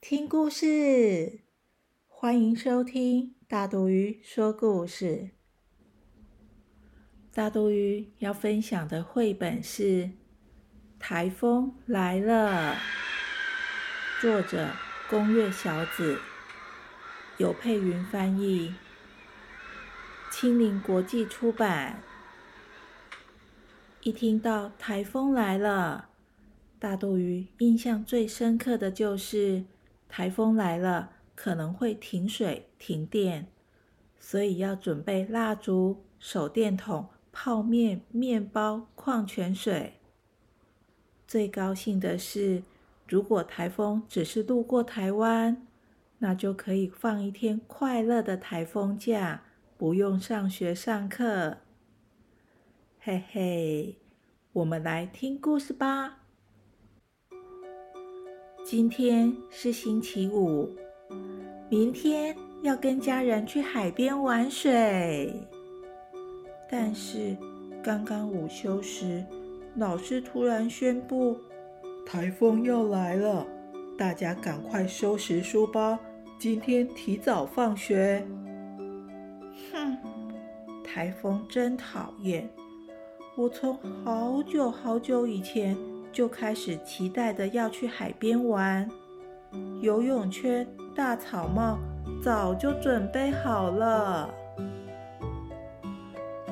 听故事！欢迎收听大肚鱼说故事。大肚鱼要分享的绘本是《台风来了》，作者宫月小子，由佩云翻译，青林国际出版。一听到台风来了。大肚鱼印象最深刻的就是台风来了，可能会停水停电，所以要准备蜡烛、手电筒、泡面、面包、矿泉水。最高兴的是，如果台风只是路过台湾，那就可以放一天快乐的台风假，不用上学上课。嘿嘿，我们来听故事吧。今天是星期五，明天要跟家人去海边玩水。但是刚刚午休时，老师突然宣布台风要来了，大家赶快收拾书包，今天提早放学。哼，台风真讨厌！我从好久好久以前。就开始期待的要去海边玩，游泳圈、大草帽早就准备好了。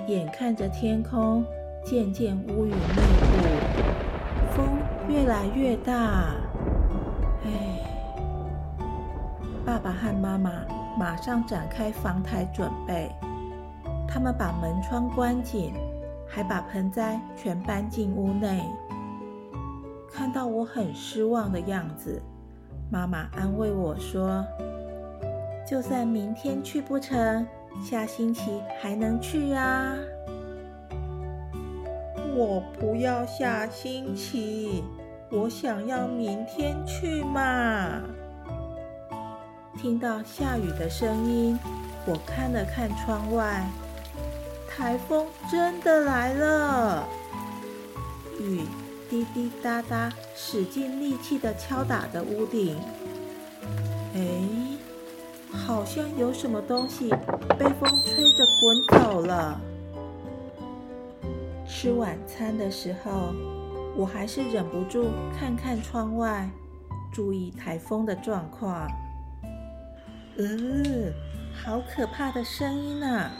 眼看着天空渐渐乌云密布，风越来越大，唉，爸爸和妈妈马上展开防台准备，他们把门窗关紧，还把盆栽全搬进屋内。看到我很失望的样子，妈妈安慰我说：“就算明天去不成，下星期还能去啊。”我不要下星期，我想要明天去嘛。听到下雨的声音，我看了看窗外，台风真的来了，雨。滴滴答答，使尽力气的敲打着屋顶。哎，好像有什么东西被风吹着滚走了。吃晚餐的时候，我还是忍不住看看窗外，注意台风的状况。嗯，好可怕的声音啊！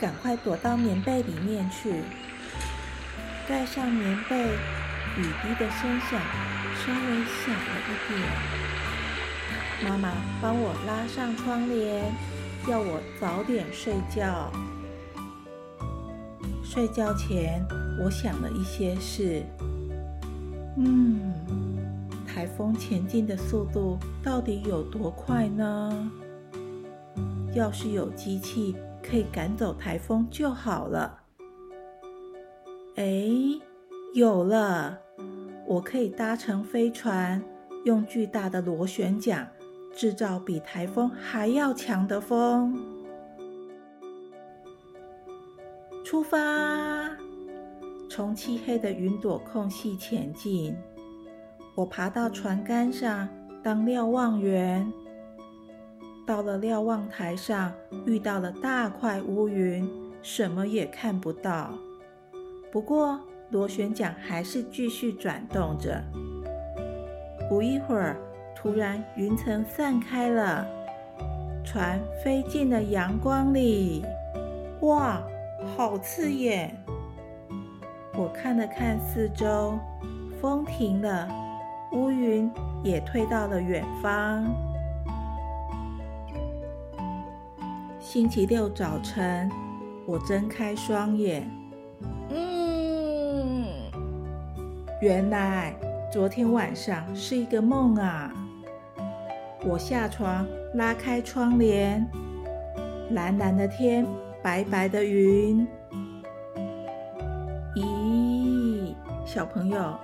赶快躲到棉被里面去，盖上棉被。雨滴的声响稍微小了一点，妈妈帮我拉上窗帘，要我早点睡觉。睡觉前，我想了一些事。嗯，台风前进的速度到底有多快呢？要是有机器可以赶走台风就好了。哎，有了！我可以搭乘飞船，用巨大的螺旋桨制造比台风还要强的风。出发，从漆黑的云朵空隙前进。我爬到船杆上当瞭望员。到了瞭望台上，遇到了大块乌云，什么也看不到。不过。螺旋桨还是继续转动着。不一会儿，突然云层散开了，船飞进了阳光里。哇，好刺眼！我看了看四周，风停了，乌云也退到了远方。星期六早晨，我睁开双眼。原来昨天晚上是一个梦啊！我下床，拉开窗帘，蓝蓝的天，白白的云。咦，小朋友，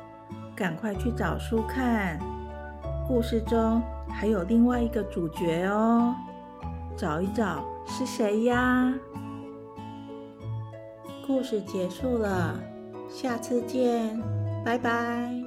赶快去找书看。故事中还有另外一个主角哦，找一找是谁呀？故事结束了，下次见，拜拜。